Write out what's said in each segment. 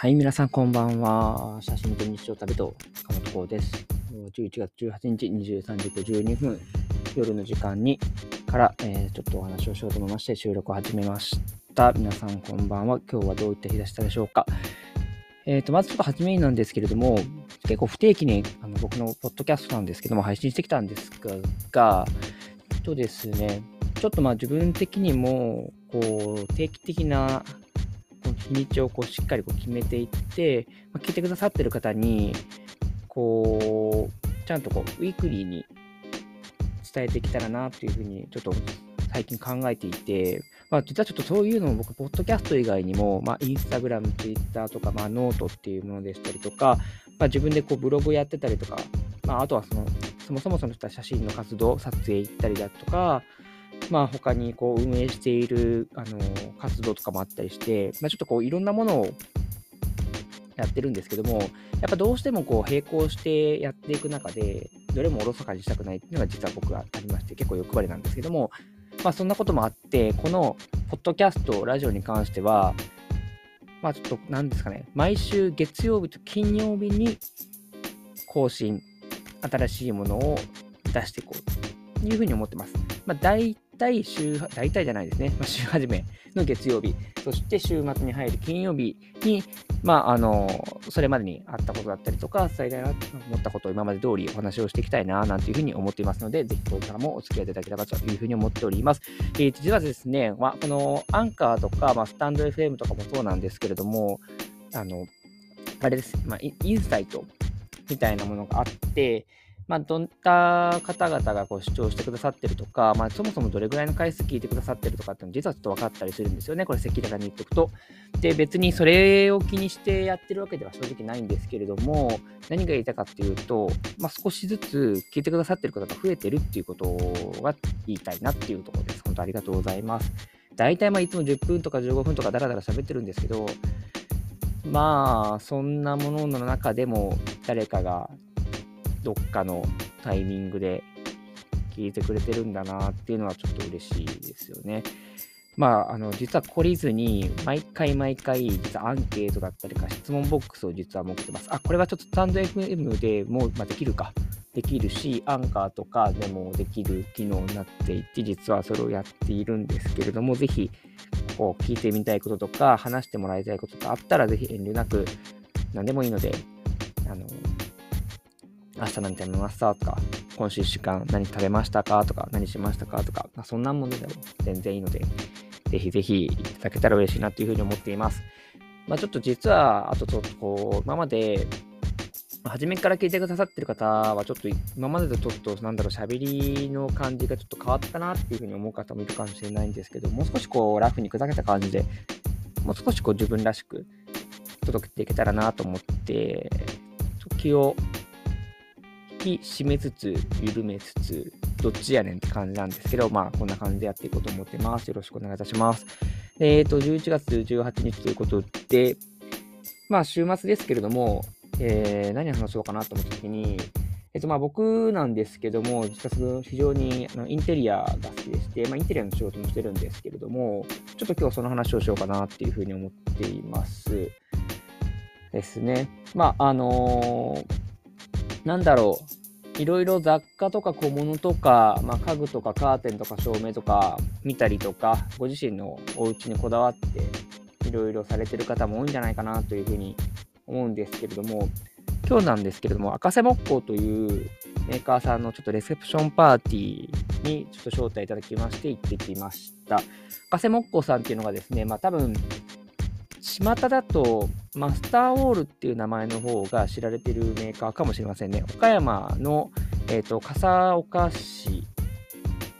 はい、皆さんこんばんは。写真と日常旅と鎌本幸です。11月18日23時52分、夜の時間にから、えー、ちょっとお話をしようと思いまして収録を始めました。皆さんこんばんは。今日はどういった日でしたでしょうか。えー、と、まずちょっと初めになんですけれども、結構不定期にあの僕のポッドキャストなんですけども、配信してきたんですが、とですね、ちょっとまあ自分的にも、こう、定期的な日にちをこうしっかりこう決めていって、まあ、聞いてくださってる方に、こう、ちゃんとこう、ウィークリーに伝えてきたらなっていうふうに、ちょっと最近考えていて、まあ、実はちょっとそういうのを僕、ポッドキャスト以外にも、まあ、インスタグラム、ツイッターとか、まあ、ノートっていうものでしたりとか、まあ、自分でこうブログやってたりとか、まあ、あとはその、そもそもその写真の活動、撮影行ったりだとか、まあ、他にこう運営しているあの活動とかもあったりして、まあ、ちょっとこういろんなものをやってるんですけども、やっぱどうしてもこう並行してやっていく中で、どれもおろそかにしたくないっていうのが実は僕はありまして、結構欲張りなんですけども、まあそんなこともあって、このポッドキャスト、ラジオに関しては、まあちょっと何ですかね、毎週月曜日と金曜日に更新、新しいものを出していこうというふうに思ってます。まあ大体週、大体じゃないですね、まあ、週始めの月曜日、そして週末に入る金曜日に、まあ、あの、それまでにあったことだったりとか、最大なと思ったことを今まで通りお話をしていきたいな、なんていうふうに思っていますので、ぜひこれからもお付き合いいただければというふうに思っております。えー、実はですね、まあ、このアンカーとか、まあ、スタンド FM とかもそうなんですけれども、あの、あれです、まあ、インサイトみたいなものがあって、まあ、どんな方々がこう視聴してくださってるとか、まあ、そもそもどれぐらいの回数聞いてくださってるとかっていうの実はちょっと分かったりするんですよね。これ赤裸々に言っておくと。で、別にそれを気にしてやってるわけでは正直ないんですけれども、何が言いたかっていうと、まあ、少しずつ聞いてくださってる方が増えてるっていうことが言いたいなっていうところです。本当ありがとうございます。大体まあいつも10分とか15分とかダラダラ喋ってるんですけど、まあ、そんなものの中でも誰かがどっかのタイミングで聞いてくれてるんだなっていうのはちょっと嬉しいですよね。まあ、あの、実は懲りずに、毎回毎回、実はアンケートだったりか、質問ボックスを実は持ってます。あ、これはちょっとスタンド FM でもう、まあ、できるか。できるし、アンカーとかでもできる機能になっていて、実はそれをやっているんですけれども、ぜひ、こう、聞いてみたいこととか、話してもらいたいことがあったら、ぜひ遠慮なく、何でもいいので、あの、明日何食べましたとか、今週1週間何食べましたかとか、何しましたかとか、そんなものでも全然いいので、ぜひぜひいただけたら嬉しいなというふうに思っています。まあ、ちょっと実は、あとちょっとこう、今まで、初めから聞いてくださってる方は、ちょっと今までとちょっと、なんだろう、喋りの感じがちょっと変わったなっていうふうに思う方もいるかもしれないんですけど、もう少しこう、ラフに砕けた感じで、もう少しこう、自分らしく届けていけたらなと思って、気をき締めつつ、緩めつつ、どっちやねんって感じなんですけど、まあ、こんな感じでやっていこうと思ってます。よろしくお願いいたします。えっ、ー、と、11月18日ということで、まあ、週末ですけれども、えー、何話そうかなと思った時に、えっと、まあ僕なんですけども、実はその非常にあのインテリアが好きでして、まあ、インテリアの仕事もしてるんですけれども、ちょっと今日その話をしようかなっていうふうに思っています。ですね。まあ、あのー、なんだろう、いろいろ雑貨とか小物とか、まあ、家具とかカーテンとか照明とか見たりとか、ご自身のお家にこだわっていろいろされてる方も多いんじゃないかなというふうに思うんですけれども、今日なんですけれども、赤瀬木工というメーカーさんのちょっとレセプションパーティーにちょっと招待いただきまして行ってきました。赤瀬木工さんっていうのがですね、まあ多分巷だとマスターウォールっていう名前の方が知られてるメーカーかもしれませんね。岡山の、えーと、笠岡市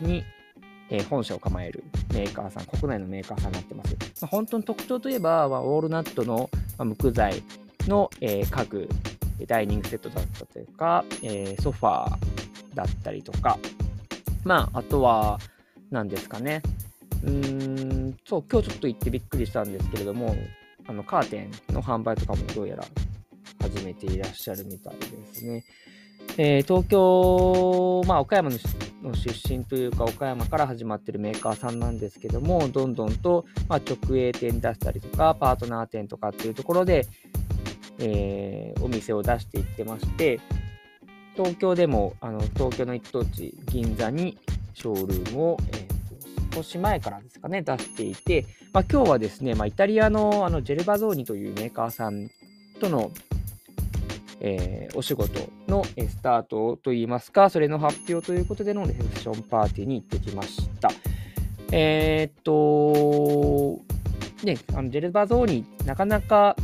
に、えー、本社を構えるメーカーさん、国内のメーカーさんになってます。まあ、本当に特徴といえば、まあ、ウォールナットの、まあ、無垢材の、えー、家具、ダイニングセットだったというか、えー、ソファーだったりとか、まあ、あとは、何ですかね、うん、そう、今日ちょっと行ってびっくりしたんですけれども、あの、カーテンの販売とかもどうやら始めていらっしゃるみたいですね。えー、東京、まあ、岡山のの出身というか岡山から始まってるメーカーさんなんですけどもどんどんと、まあ、直営店出したりとかパートナー店とかっていうところで、えー、お店を出していってまして東京でもあの東京の一等地銀座にショールームを、えー、少し前からですかね出していて、まあ、今日はですね、まあ、イタリアのあのジェルバゾーニというメーカーさんとのえー、お仕事のスタートといいますか、それの発表ということでのレセプションパーティーに行ってきました。えー、っと、ね、あのジェルバゾーニ、なかなか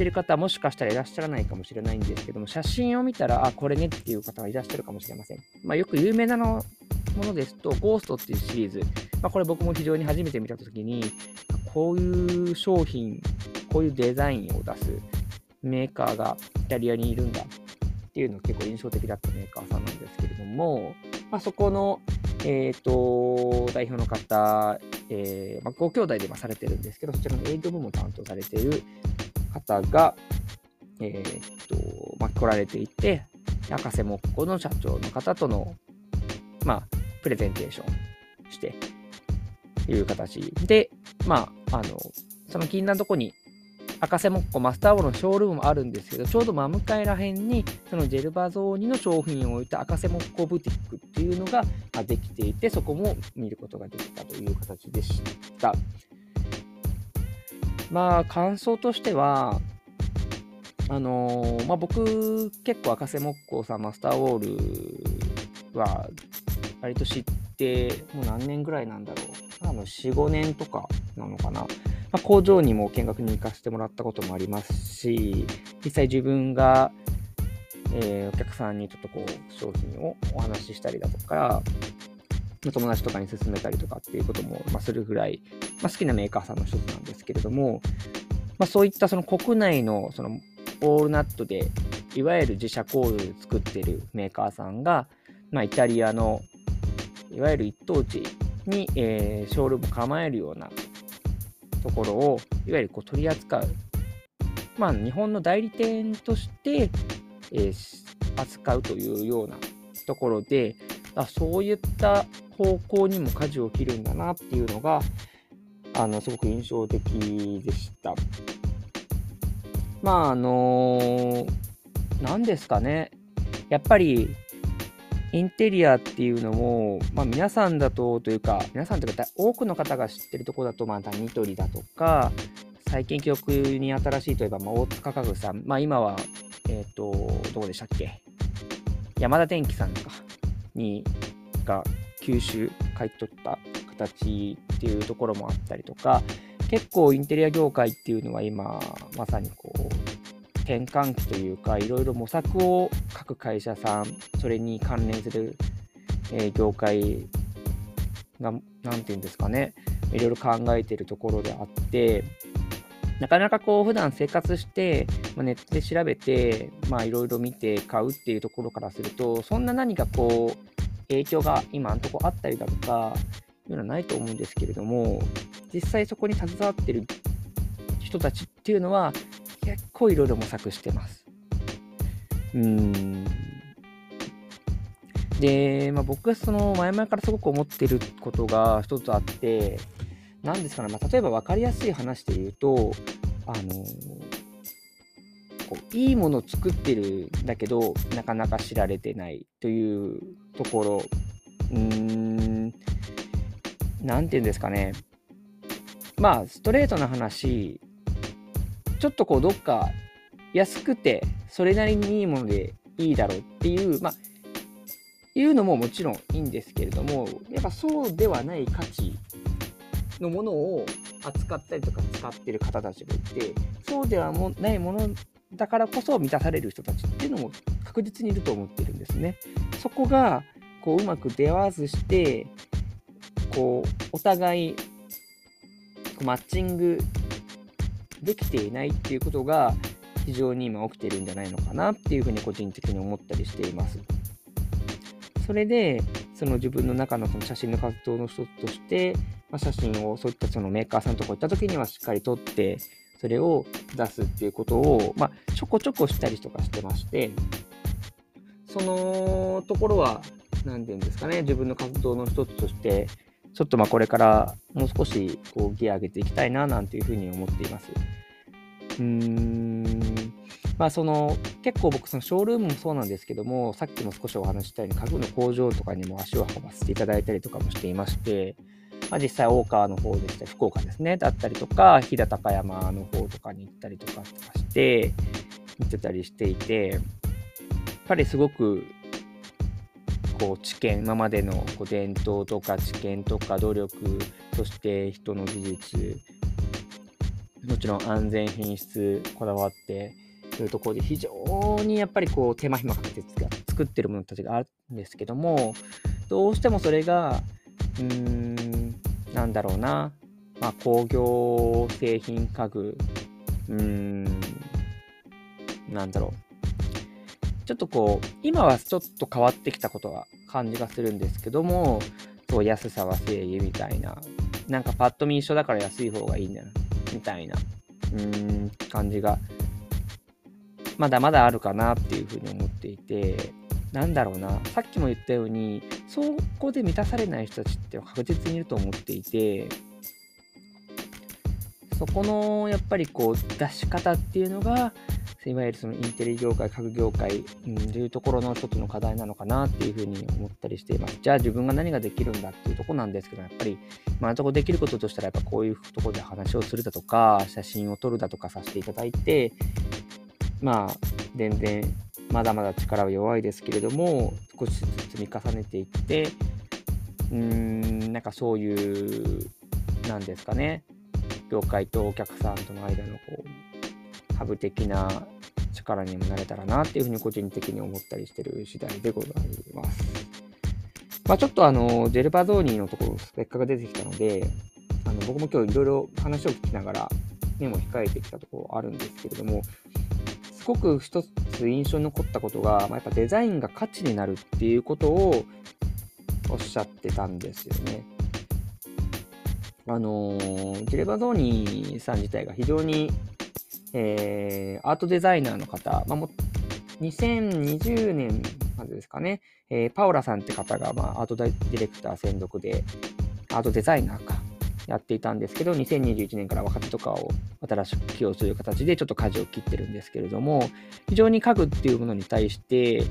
ってる方もしかしたらいらっしゃらないかもしれないんですけども、写真を見たら、あ、これねっていう方がいらっしゃるかもしれません。まあ、よく有名なのものですと、ゴーストっていうシリーズ、まあ、これ僕も非常に初めて見たときに、こういう商品、こういうデザインを出すメーカーがイタリアにいるんだっていうのが結構印象的だったメーカーさんなんですけれども、まあ、そこの、えーと、代表の方、えーまあ、ご兄弟でされてるんですけど、そちらの営業部門を担当されている方が、えーとまあ、来られていて、赤瀬木工の社長の方との、まあ、プレゼンテーションしてという形で、まあ、あのその禁断のとこに赤瀬木工マスターウォーのショールームもあるんですけど、ちょうど真向かいら辺に、そのジェルバゾーニの商品を置いた赤瀬木工ブティックっていうのができていて、そこも見ることができたという形でした。まあ、感想としては、あのー、まあ、僕、結構赤瀬木工さん、マスターウォールは、割と知って、もう何年ぐらいなんだろう。あの、4、5年とかなのかな。まあ、工場にも見学に行かせてもらったこともありますし、実際自分が、えー、お客さんにちょっとこう商品をお話ししたりだとか、友達とかに勧めたりとかっていうことも、まあ、するぐらい、まあ、好きなメーカーさんの一つなんですけれども、まあ、そういったその国内のそのオールナットでいわゆる自社工場で作ってるメーカーさんが、まあ、イタリアのいわゆる一等地に、えー、ショールーム構えるようなところをいわゆるこう取り扱う、まあ、日本の代理店として、えー、扱うというようなところであそういった方向にも舵を切るんだなっていうのがあのすごく印象的でした。まああの何ですかね。やっぱりインテリアっていうのも、まあ、皆さんだとというか、皆さんというか、多くの方が知ってるところだと、まあ、ニトリだとか、最近記憶に新しいといえば、まあ、大塚家具さん、まあ、今は、えっ、ー、と、どこでしたっけ？山田電機さんか。に、が吸収、買い取った形っていうところもあったりとか、結構インテリア業界っていうのは今、まさにこう、転換期というか、いろいろ模索を各会社さん、それに関連する、え、業界が、なんていうんですかね、いろいろ考えてるところであって、なかなかこう普段生活して、まあ、ネットで調べて、いろいろ見て買うっていうところからすると、そんな何かこう影響が今のところあったりだとか、いうのはないと思うんですけれども、実際そこに携わってる人たちっていうのは、結構いろいろ模索してます。うん。で、まあ、僕がその前々からすごく思ってることが一つあって、何ですかね、まあ、例えば分かりやすい話で言うと、あのこういいものを作ってるんだけど、なかなか知られてないというところ、うーん、なんていうんですかね。まあ、ストレートな話、ちょっとこうどっか安くてそれなりにいいものでいいだろうっていう、まあ、いうのももちろんいいんですけれども、やっぱそうではない価値のものを扱ったりとか使ってる方たちがいて、そうではもないものだからこそ満たされる人たちっていうのも確実にいると思ってるんですね。そこがこううまく出会わずして、こうお互いマッチングできていないっていうことが非常に今起きてるんじゃないのかなっていうふうに個人的に思ったりしています。それで、その自分の中のその写真の活動の一つとして、まあ、写真をそういったそのメーカーさんとこ行った時にはしっかり撮って、それを出すっていうことを、まあ、ちょこちょこしたりとかしてまして、そのところは何て言うんですかね、自分の活動の一つとして、ちょっとまあこれからもう少しこうギア上げていきたいななんていうふうに思っています。うーん、まあその結構僕そのショールームもそうなんですけども、さっきも少しお話したように家具の工場とかにも足を運ばせていただいたりとかもしていまして、まあ、実際大川の方でしたり、福岡ですね、だったりとか、飛騨高山の方とかに行ったりとかして、見てたりしていて、ぱりすごくこう知見今までのこう伝統とか知見とか努力そして人の技術もちろん安全品質こだわってというところで非常にやっぱりこう手間暇かけて作ってるものたちがあるんですけどもどうしてもそれがうーんなんだろうな、まあ、工業製品家具。うーんなんだろう。ちょっとこう、今はちょっと変わってきたことは感じがするんですけども、そう、安さは正義みたいな、なんかパッと見一緒だから安い方がいいんだよ、みたいな、うーん、感じが、まだまだあるかなっていうふうに思っていて、なんだろうな、さっきも言ったように、そこで満たされない人たちって確実にいると思っていて、そこのやっぱりこう出し方っていうのがいわゆるそのインテリ業界、家具業界、うん、というところの一つの課題なのかなっていうふうに思ったりしています。じゃあ自分が何ができるんだっていうとこなんですけど、やっぱり今のところできることとしたら、やっぱこういうところで話をするだとか、写真を撮るだとかさせていただいて、まあ、全然まだまだ力は弱いですけれども、少しずつ積み重ねていって、うーん、なんかそういう、なんですかね、業界とお客さんとの間のこう、ハブ的な力にもなれたらなっていうふうに個人的に思ったりしてる次第でございます。まあ、ちょっとあの、ジェルバゾーニーのところ、スペックが出てきたので、あの僕も今日いろいろ話を聞きながら、メモ控えてきたところあるんですけれども、すごく一つ印象に残ったことが、まあ、やっぱデザインが価値になるっていうことをおっしゃってたんですよね。あのジェレバゾーニーさん自体が非常にえー、アートデザイナーの方、まあ、も2020年までですかね、えー、パオラさんって方が、まあ、アートディレクター専属で、アートデザイナーか、やっていたんですけど、2021年から若手とかを新しく起用する形でちょっと舵を切ってるんですけれども、非常に家具っていうものに対して、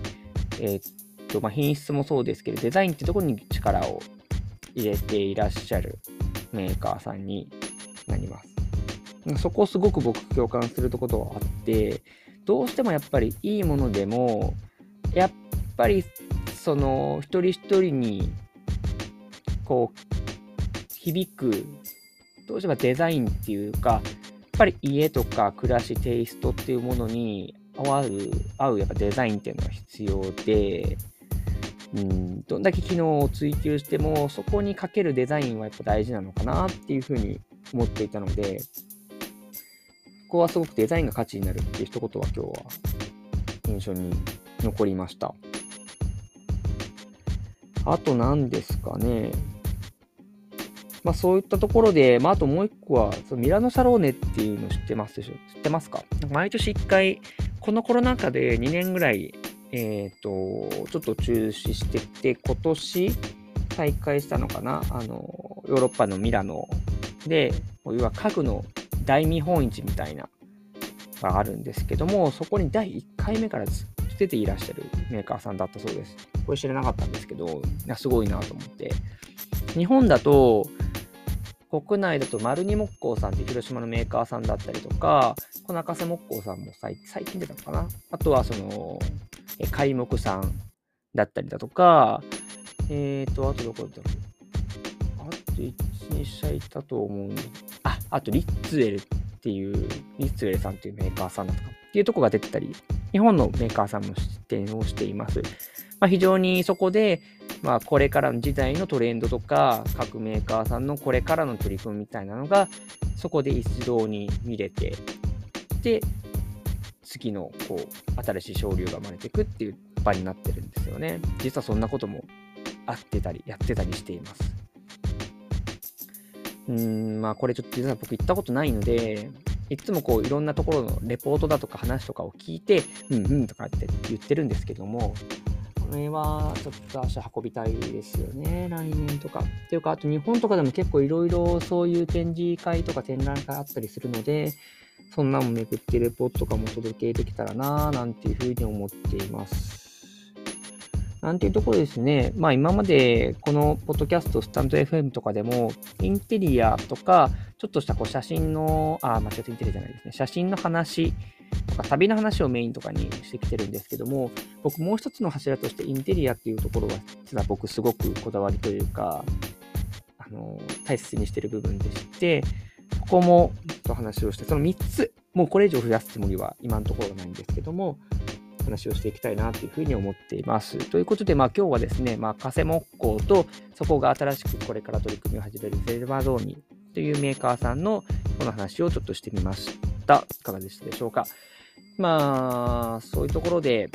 えー、まあ、品質もそうですけど、デザインってところに力を入れていらっしゃるメーカーさんになります。そこをすごく僕共感するところがあって、どうしてもやっぱりいいものでも、やっぱりその一人一人にこう響く、どうしてもデザインっていうか、やっぱり家とか暮らし、テイストっていうものに合う、合うやっぱデザインっていうのが必要で、うん、どんだけ機能を追求しても、そこにかけるデザインはやっぱ大事なのかなっていうふうに思っていたので、こはすごくデザインが価値になるっていう一言は今日は印象に残りました。あと何ですかね。まあそういったところで、まああともう一個は、そのミラノサローネっていうの知ってますでしょ？知ってますか？毎年一回、このコロナ禍で2年ぐらい、えっ、ー、と、ちょっと中止してて、今年再開したのかな？あの、ヨーロッパのミラノで、要は家具の大見本市みたいながあるんですけども、そこに第1回目から出ていらっしゃるメーカーさんだったそうです。これ知らなかったんですけど、すごいなと思って。日本だと、国内だと丸二木工さんって広島のメーカーさんだったりとか、この赤瀬木工さんも最近出たのかなあとはその、え開木さんだったりだとか、えっ、ー、と、あとどこだろうあと1、2社いたと思うんあ、あとリッツェルっていう、リッツェルさんっていうメーカーさんだとかっていうとこが出てたり、日本のメーカーさんも出展をしています。まあ、非常にそこで、まあ、これからの時代のトレンドとか、各メーカーさんのこれからの取り組みみたいなのが、そこで一堂に見れて、で、次のこう新しい潮流が生まれていくっていう場になってるんですよね。実はそんなこともあってたり、やってたりしています。うん、まあこれちょっと実は僕行ったことないので、いつもこういろんなところのレポートだとか話とかを聞いて、うんうんとかって言ってるんですけども、これはちょっと足運びたいですよね、来年とか。っていうか、あと日本とかでも結構いろいろそういう展示会とか展覧会あったりするので、そんなも巡ってレポートとかも届けできたらなぁ、なんていうふうに思っています。なんていうところですね、まあ今までこのポッドキャスト、スタンド FM とかでも、インテリアとか、ちょっとしたこう写真の、あ、間違ってインテリアじゃないですね、写真の話とか旅の話をメインとかにしてきてるんですけども、僕もう一つの柱としてインテリアっていうところは、実は僕すごくこだわりというか、あの、大切にしてる部分でして、ここもちょっと話をして、その3つ、もうこれ以上増やすつもりは今のところないんですけども、話をしていきたいなというふうに思っています。ということで、まあ、今日はですね、まあ、カセ木工とそこが新しくこれから取り組みを始めるセルバードーニというメーカーさんのこの話をちょっとしてみました。いかがでしたでしょうか？まあ、そういうところで、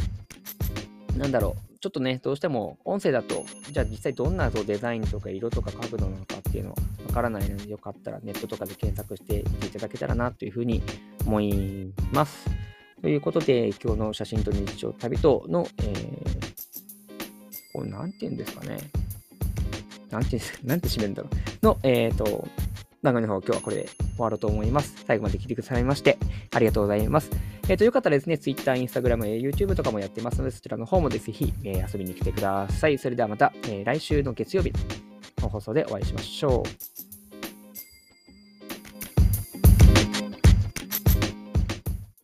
なんだろう、ちょっとね、どうしても音声だと、じゃあ実際どんなデザインとか色とか角度なのかっていうのはわからないので、よかったらネットとかで検索してみていただけたらなというふうに思います。ということで、今日の写真と日常旅との、えー、これなんて言うんですかね。なんて、なんて締めるんだろう。の、えっ、ー、と、番組の方、今日はこれで終わろうと思います。最後まで聞いてくださいまして、ありがとうございます。えっ、ー、と、よかったらですね、Twitter、Instagram、YouTube とかもやってますので、そちらの方もぜひ、えー、遊びに来てください。それではまた、え、来週の月曜日の放送でお会いしましょう。